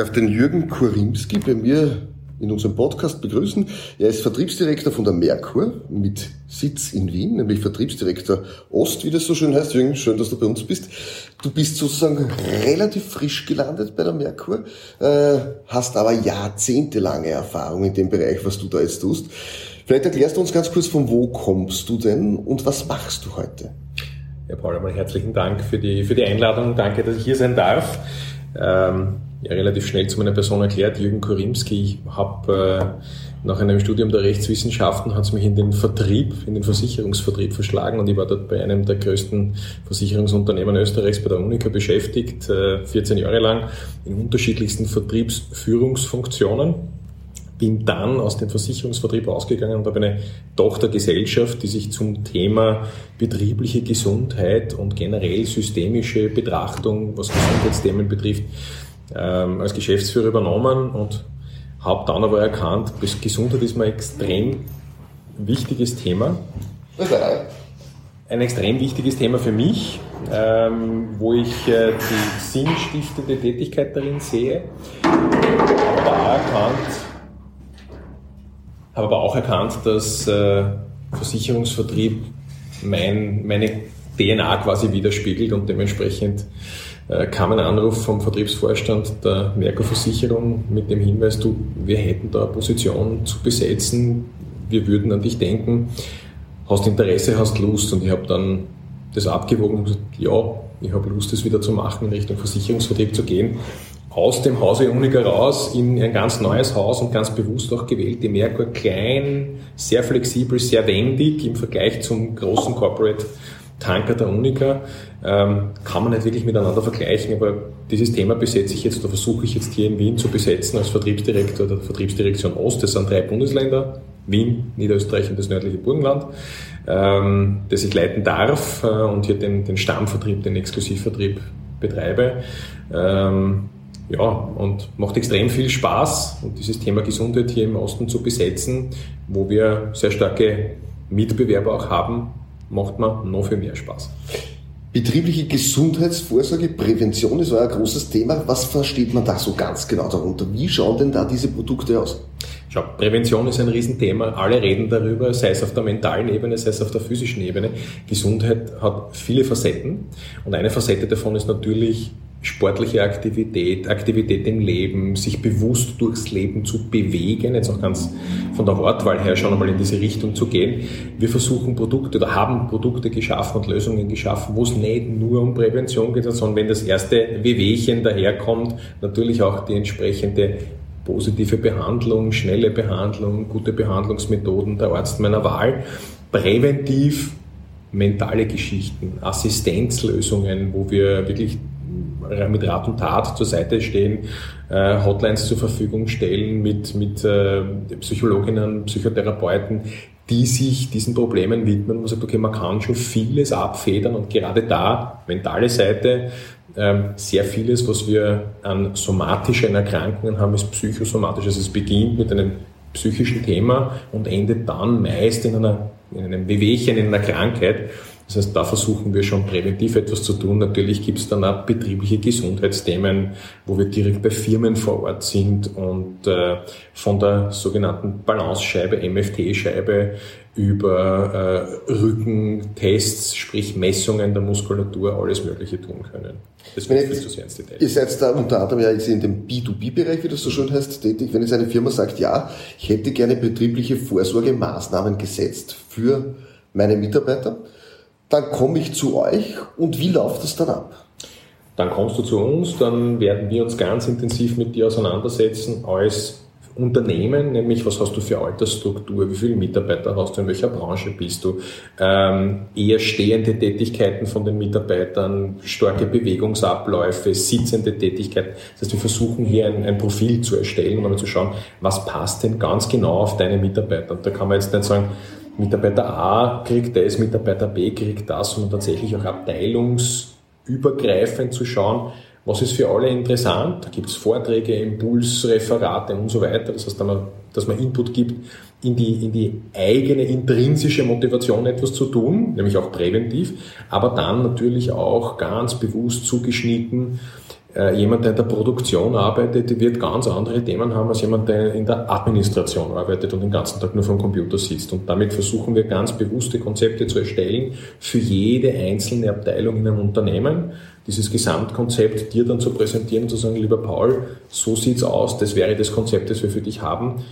darf den Jürgen Kurimski bei mir in unserem Podcast begrüßen. Er ist Vertriebsdirektor von der Merkur mit Sitz in Wien, nämlich Vertriebsdirektor Ost, wie das so schön heißt. Jürgen, schön, dass du bei uns bist. Du bist sozusagen relativ frisch gelandet bei der Merkur, äh, hast aber jahrzehntelange Erfahrung in dem Bereich, was du da jetzt tust. Vielleicht erklärst du uns ganz kurz, von wo kommst du denn und was machst du heute? Ja, Paul, einmal herzlichen Dank für die, für die Einladung. Danke, dass ich hier sein darf. Ähm, ja, relativ schnell zu meiner Person erklärt, Jürgen Korimski. Ich habe äh, nach einem Studium der Rechtswissenschaften hat es mich in den Vertrieb, in den Versicherungsvertrieb verschlagen und ich war dort bei einem der größten Versicherungsunternehmen Österreichs, bei der Unica beschäftigt, äh, 14 Jahre lang in unterschiedlichsten Vertriebsführungsfunktionen. Bin dann aus dem Versicherungsvertrieb ausgegangen und habe eine Tochtergesellschaft, die sich zum Thema betriebliche Gesundheit und generell systemische Betrachtung, was Gesundheitsthemen betrifft, ähm, als Geschäftsführer übernommen und habe dann aber erkannt, Gesundheit ist mir ein extrem wichtiges Thema. Ein extrem wichtiges Thema für mich, ähm, wo ich äh, die sinnstiftende Tätigkeit darin sehe. Aber, erkannt, habe aber auch erkannt, dass äh, Versicherungsvertrieb mein, meine DNA quasi widerspiegelt und dementsprechend äh, kam ein Anruf vom Vertriebsvorstand der Merkur Versicherung mit dem Hinweis, du, wir hätten da eine Position zu besetzen, wir würden an dich denken, hast Interesse, hast Lust? Und ich habe dann das abgewogen und gesagt, ja, ich habe Lust, das wieder zu machen, in Richtung Versicherungsvertrieb zu gehen. Aus dem Hause Unica raus in ein ganz neues Haus und ganz bewusst auch gewählt. Die Merkur klein, sehr flexibel, sehr wendig im Vergleich zum großen Corporate Tanker der Unica ähm, kann man nicht wirklich miteinander vergleichen, aber dieses Thema besetze ich jetzt oder versuche ich jetzt hier in Wien zu besetzen als Vertriebsdirektor der Vertriebsdirektion Ost. Das sind drei Bundesländer, Wien, Niederösterreich und das nördliche Burgenland, ähm, das ich leiten darf äh, und hier den, den Stammvertrieb, den Exklusivvertrieb betreibe. Ähm, ja, und macht extrem viel Spaß, und dieses Thema Gesundheit hier im Osten zu besetzen, wo wir sehr starke Mitbewerber auch haben, macht man noch viel mehr Spaß. Betriebliche Gesundheitsvorsorge, Prävention ist euer großes Thema. Was versteht man da so ganz genau darunter? Wie schauen denn da diese Produkte aus? Schau, Prävention ist ein Riesenthema. Alle reden darüber, sei es auf der mentalen Ebene, sei es auf der physischen Ebene. Gesundheit hat viele Facetten. Und eine Facette davon ist natürlich sportliche Aktivität, Aktivität im Leben, sich bewusst durchs Leben zu bewegen, jetzt auch ganz von der Wortwahl her schon einmal in diese Richtung zu gehen. Wir versuchen Produkte oder haben Produkte geschaffen und Lösungen geschaffen, wo es nicht nur um Prävention geht, sondern wenn das erste Wehwehchen daherkommt, natürlich auch die entsprechende positive Behandlung, schnelle Behandlung, gute Behandlungsmethoden, der Arzt meiner Wahl. Präventiv mentale Geschichten, Assistenzlösungen, wo wir wirklich mit Rat und Tat zur Seite stehen, äh, Hotlines zur Verfügung stellen mit, mit äh, Psychologinnen, Psychotherapeuten, die sich diesen Problemen widmen. Man sagt, okay, man kann schon vieles abfedern und gerade da, mentale Seite, ähm, sehr vieles, was wir an somatischen Erkrankungen haben, ist psychosomatisch. Also es beginnt mit einem psychischen Thema und endet dann meist in, einer, in einem Wehwehchen, in einer Krankheit. Das heißt, da versuchen wir schon präventiv etwas zu tun. Natürlich gibt es dann auch betriebliche Gesundheitsthemen, wo wir direkt bei Firmen vor Ort sind und äh, von der sogenannten Balancescheibe, MFT-Scheibe über äh, Rückentests, sprich Messungen der Muskulatur, alles Mögliche tun können. Das wird viel zu sehr ins Detail. Ihr seid da unter anderem ja in dem B2B-Bereich, wie das so schön heißt, tätig. Wenn jetzt eine Firma sagt, ja, ich hätte gerne betriebliche Vorsorgemaßnahmen gesetzt für meine Mitarbeiter, dann komme ich zu euch und wie läuft das dann ab? Dann kommst du zu uns, dann werden wir uns ganz intensiv mit dir auseinandersetzen als Unternehmen, nämlich was hast du für Altersstruktur, wie viele Mitarbeiter hast du, in welcher Branche bist du, ähm, eher stehende Tätigkeiten von den Mitarbeitern, starke Bewegungsabläufe, sitzende Tätigkeiten. Das heißt, wir versuchen hier ein, ein Profil zu erstellen, um einmal zu schauen, was passt denn ganz genau auf deine Mitarbeiter. Und da kann man jetzt nicht sagen, Mitarbeiter A kriegt das, Mitarbeiter B kriegt das, sondern tatsächlich auch abteilungsübergreifend zu schauen, was ist für alle interessant. Da gibt es Vorträge, Impulsreferate und so weiter. Das heißt, dass man Input gibt in die, in die eigene intrinsische Motivation etwas zu tun, nämlich auch präventiv, aber dann natürlich auch ganz bewusst zugeschnitten jemand, der in der Produktion arbeitet, wird ganz andere Themen haben als jemand, der in der Administration arbeitet und den ganzen Tag nur vom Computer sitzt. Und damit versuchen wir ganz bewusste Konzepte zu erstellen für jede einzelne Abteilung in einem Unternehmen. Dieses Gesamtkonzept dir dann zu präsentieren und zu sagen, lieber Paul, so sieht's aus, das wäre das Konzept, das wir für dich haben.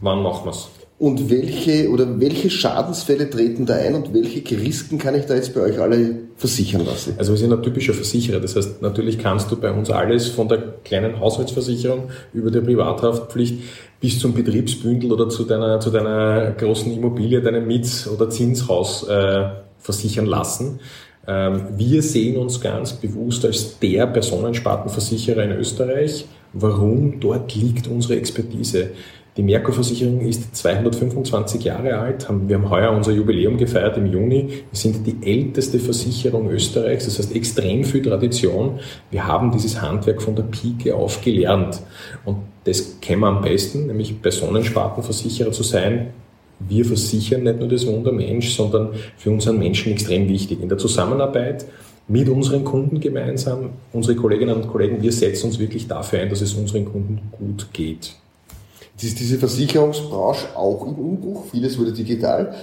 Wann machen wir's? Und welche oder welche Schadensfälle treten da ein und welche Risiken kann ich da jetzt bei euch alle versichern lassen? Also wir sind ein typischer Versicherer. Das heißt, natürlich kannst du bei uns alles von der kleinen Haushaltsversicherung über die Privathaftpflicht bis zum Betriebsbündel oder zu deiner, zu deiner großen Immobilie, deinem Miets- oder Zinshaus äh, versichern lassen. Ähm, wir sehen uns ganz bewusst als der Personenspartenversicherer in Österreich. Warum? Dort liegt unsere Expertise. Die Merkur-Versicherung ist 225 Jahre alt. Wir haben heuer unser Jubiläum gefeiert im Juni. Wir sind die älteste Versicherung Österreichs, das heißt extrem viel Tradition. Wir haben dieses Handwerk von der Pike auf gelernt. Und das kennen wir am besten, nämlich Personenspartenversicherer zu sein. Wir versichern nicht nur das Wunder Mensch, sondern für unseren Menschen extrem wichtig. In der Zusammenarbeit mit unseren Kunden gemeinsam, unsere Kolleginnen und Kollegen, wir setzen uns wirklich dafür ein, dass es unseren Kunden gut geht ist diese Versicherungsbranche auch im Umbruch. Vieles wurde digital.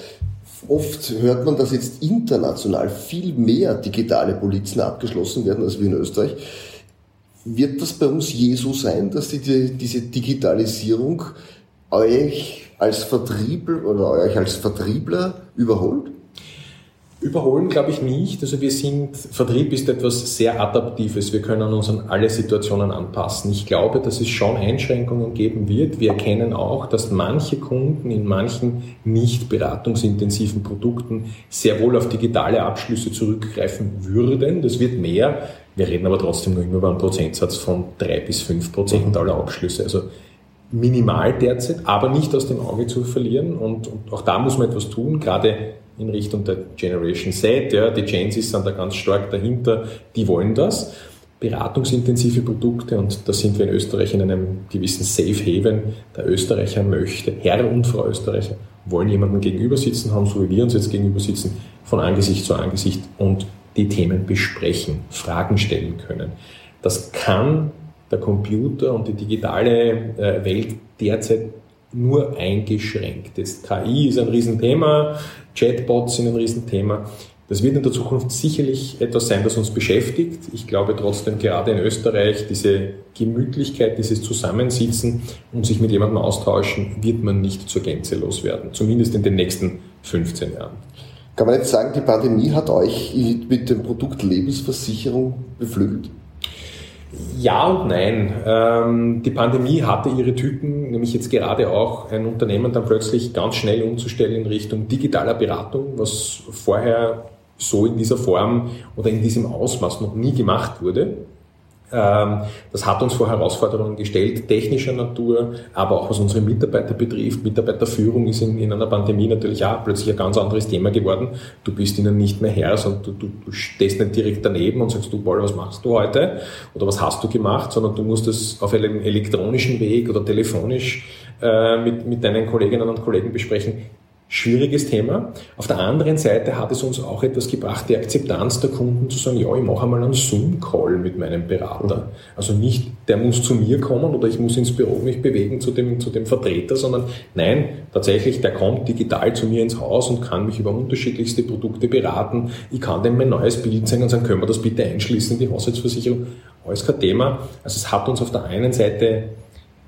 Oft hört man, dass jetzt international viel mehr digitale Polizen abgeschlossen werden als wir in Österreich. Wird das bei uns je so sein, dass die, diese Digitalisierung euch als Vertriebler oder euch als Vertriebler überholt? Überholen glaube ich nicht. Also wir sind, Vertrieb ist etwas sehr Adaptives. Wir können uns an alle Situationen anpassen. Ich glaube, dass es schon Einschränkungen geben wird. Wir erkennen auch, dass manche Kunden in manchen nicht beratungsintensiven Produkten sehr wohl auf digitale Abschlüsse zurückgreifen würden. Das wird mehr. Wir reden aber trotzdem nur immer über einen Prozentsatz von drei bis fünf Prozent aller Abschlüsse. Also minimal derzeit, aber nicht aus dem Auge zu verlieren. Und, und auch da muss man etwas tun. Gerade in Richtung der Generation Z. Ja, die Gensis sind da ganz stark dahinter, die wollen das. Beratungsintensive Produkte und da sind wir in Österreich in einem gewissen Safe Haven. Der Österreicher möchte, Herr und Frau Österreicher, wollen jemanden gegenüber sitzen haben, so wie wir uns jetzt gegenüber sitzen, von Angesicht zu Angesicht und die Themen besprechen, Fragen stellen können. Das kann der Computer und die digitale äh, Welt derzeit nur eingeschränkt. Das KI ist ein Riesenthema, Chatbots sind ein Riesenthema. Das wird in der Zukunft sicherlich etwas sein, das uns beschäftigt. Ich glaube trotzdem, gerade in Österreich, diese Gemütlichkeit, dieses Zusammensitzen und sich mit jemandem austauschen, wird man nicht zur Gänze loswerden. Zumindest in den nächsten 15 Jahren. Kann man jetzt sagen, die Pandemie hat euch mit dem Produkt Lebensversicherung beflügelt? Ja und nein. Ähm, die Pandemie hatte ihre Typen, nämlich jetzt gerade auch ein Unternehmen dann plötzlich ganz schnell umzustellen in Richtung digitaler Beratung, was vorher so in dieser Form oder in diesem Ausmaß noch nie gemacht wurde. Ähm, das hat uns vor Herausforderungen gestellt, technischer Natur, aber auch was unsere Mitarbeiter betrifft. Mitarbeiterführung ist in, in einer Pandemie natürlich auch plötzlich ein ganz anderes Thema geworden. Du bist ihnen nicht mehr Herr, sondern du, du, du stehst nicht direkt daneben und sagst, du Paul, was machst du heute? Oder was hast du gemacht? Sondern du musst es auf einem elektronischen Weg oder telefonisch äh, mit, mit deinen Kolleginnen und Kollegen besprechen schwieriges Thema. Auf der anderen Seite hat es uns auch etwas gebracht, die Akzeptanz der Kunden zu sagen, ja, ich mache einmal einen Zoom-Call mit meinem Berater. Also nicht, der muss zu mir kommen oder ich muss ins Büro mich bewegen zu dem, zu dem Vertreter, sondern nein, tatsächlich, der kommt digital zu mir ins Haus und kann mich über unterschiedlichste Produkte beraten. Ich kann dem mein neues Bild zeigen und sagen, können wir das bitte einschließen in die Haushaltsversicherung? Alles kein Thema. Also es hat uns auf der einen Seite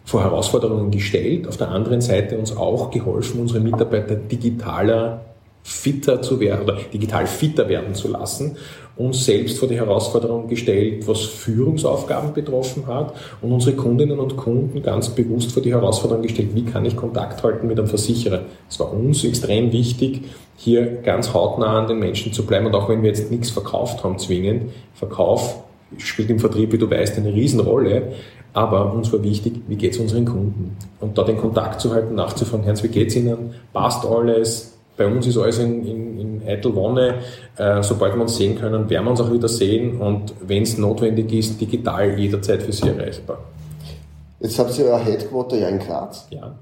vor Herausforderungen gestellt, auf der anderen Seite uns auch geholfen, unsere Mitarbeiter digitaler fitter zu werden oder digital fitter werden zu lassen, uns selbst vor die Herausforderung gestellt, was Führungsaufgaben betroffen hat und unsere Kundinnen und Kunden ganz bewusst vor die Herausforderung gestellt, wie kann ich Kontakt halten mit einem Versicherer. Es war uns extrem wichtig, hier ganz hautnah an den Menschen zu bleiben und auch wenn wir jetzt nichts verkauft haben zwingend, Verkauf spielt im Vertrieb, wie du weißt, eine Riesenrolle, aber uns war wichtig, wie geht es unseren Kunden? Und da den Kontakt zu halten, nachzufragen, Herrn, wie geht es Ihnen? Passt alles? Bei uns ist alles in, in, in eitel Wonne. Äh, sobald wir uns sehen können, werden wir uns auch wieder sehen und wenn es notwendig ist, digital jederzeit für Sie erreichbar. Jetzt habt ihr euer Headquarter ja in Graz. Ja.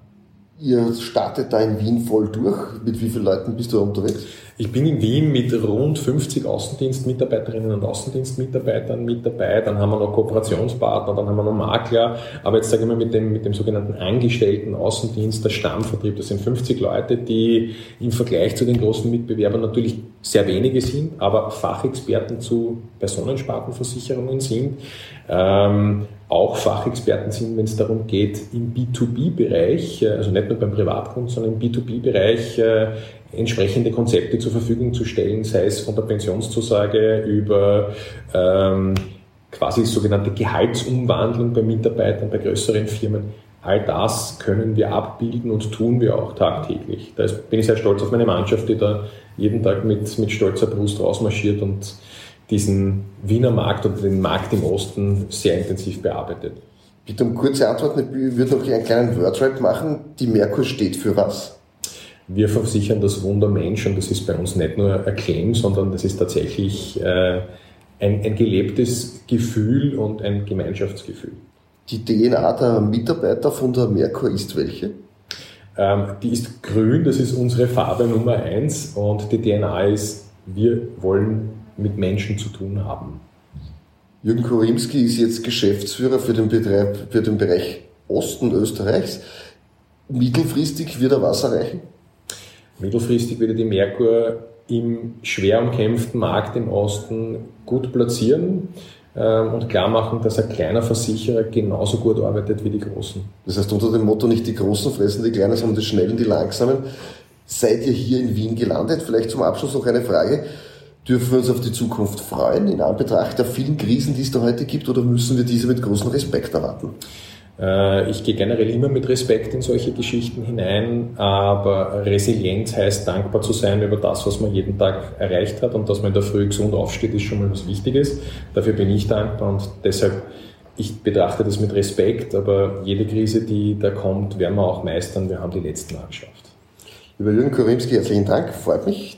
Ihr startet da in Wien voll durch. Mit wie vielen Leuten bist du unterwegs? Ich bin in Wien mit rund 50 Außendienstmitarbeiterinnen und Außendienstmitarbeitern mit dabei. Dann haben wir noch Kooperationspartner, dann haben wir noch Makler. Aber jetzt sage ich mal mit dem, mit dem sogenannten Angestellten Außendienst, der Stammvertrieb, das sind 50 Leute, die im Vergleich zu den großen Mitbewerbern natürlich sehr wenige sind, aber Fachexperten zu Personenspartenversicherungen sind. Ähm, auch Fachexperten sind, wenn es darum geht, im B2B-Bereich, äh, also nicht nur beim Privatkunden, sondern im B2B-Bereich äh, entsprechende Konzepte zur Verfügung zu stellen, sei es von der Pensionszusage über ähm, quasi sogenannte Gehaltsumwandlung bei Mitarbeitern, bei größeren Firmen. All das können wir abbilden und tun wir auch tagtäglich. Da bin ich sehr stolz auf meine Mannschaft, die da jeden Tag mit, mit stolzer Brust rausmarschiert und diesen Wiener Markt oder den Markt im Osten sehr intensiv bearbeitet. Bitte um kurze Antworten. Ich würde noch einen kleinen Wordrap machen. Die Merkur steht für was? Wir versichern das Wunder Mensch und das ist bei uns nicht nur ein Claim, sondern das ist tatsächlich äh, ein, ein gelebtes Gefühl und ein Gemeinschaftsgefühl. Die DNA der Mitarbeiter von der Merkur ist welche? Ähm, die ist grün, das ist unsere Farbe Nummer eins und die DNA ist, wir wollen mit Menschen zu tun haben. Jürgen Korimski ist jetzt Geschäftsführer für den, Betreib, für den Bereich Osten Österreichs. Mittelfristig wird er was erreichen? Mittelfristig wird er die Merkur im schwer umkämpften Markt im Osten gut platzieren ähm, und klar machen, dass ein kleiner Versicherer genauso gut arbeitet wie die Großen. Das heißt, unter dem Motto nicht die Großen fressen die Kleinen, sondern die Schnellen, die Langsamen. Seid ihr hier in Wien gelandet? Vielleicht zum Abschluss noch eine Frage. Dürfen wir uns auf die Zukunft freuen in Anbetracht der vielen Krisen, die es da heute gibt, oder müssen wir diese mit großem Respekt erwarten? Äh, ich gehe generell immer mit Respekt in solche Geschichten hinein, aber Resilienz heißt dankbar zu sein über das, was man jeden Tag erreicht hat und dass man in der Früh gesund aufsteht, ist schon mal was Wichtiges. Dafür bin ich dankbar und deshalb, ich betrachte das mit Respekt, aber jede Krise, die da kommt, werden wir auch meistern. Wir haben die letzten Mal geschafft. Lieber Jürgen Korimski, herzlichen Dank. Freut mich,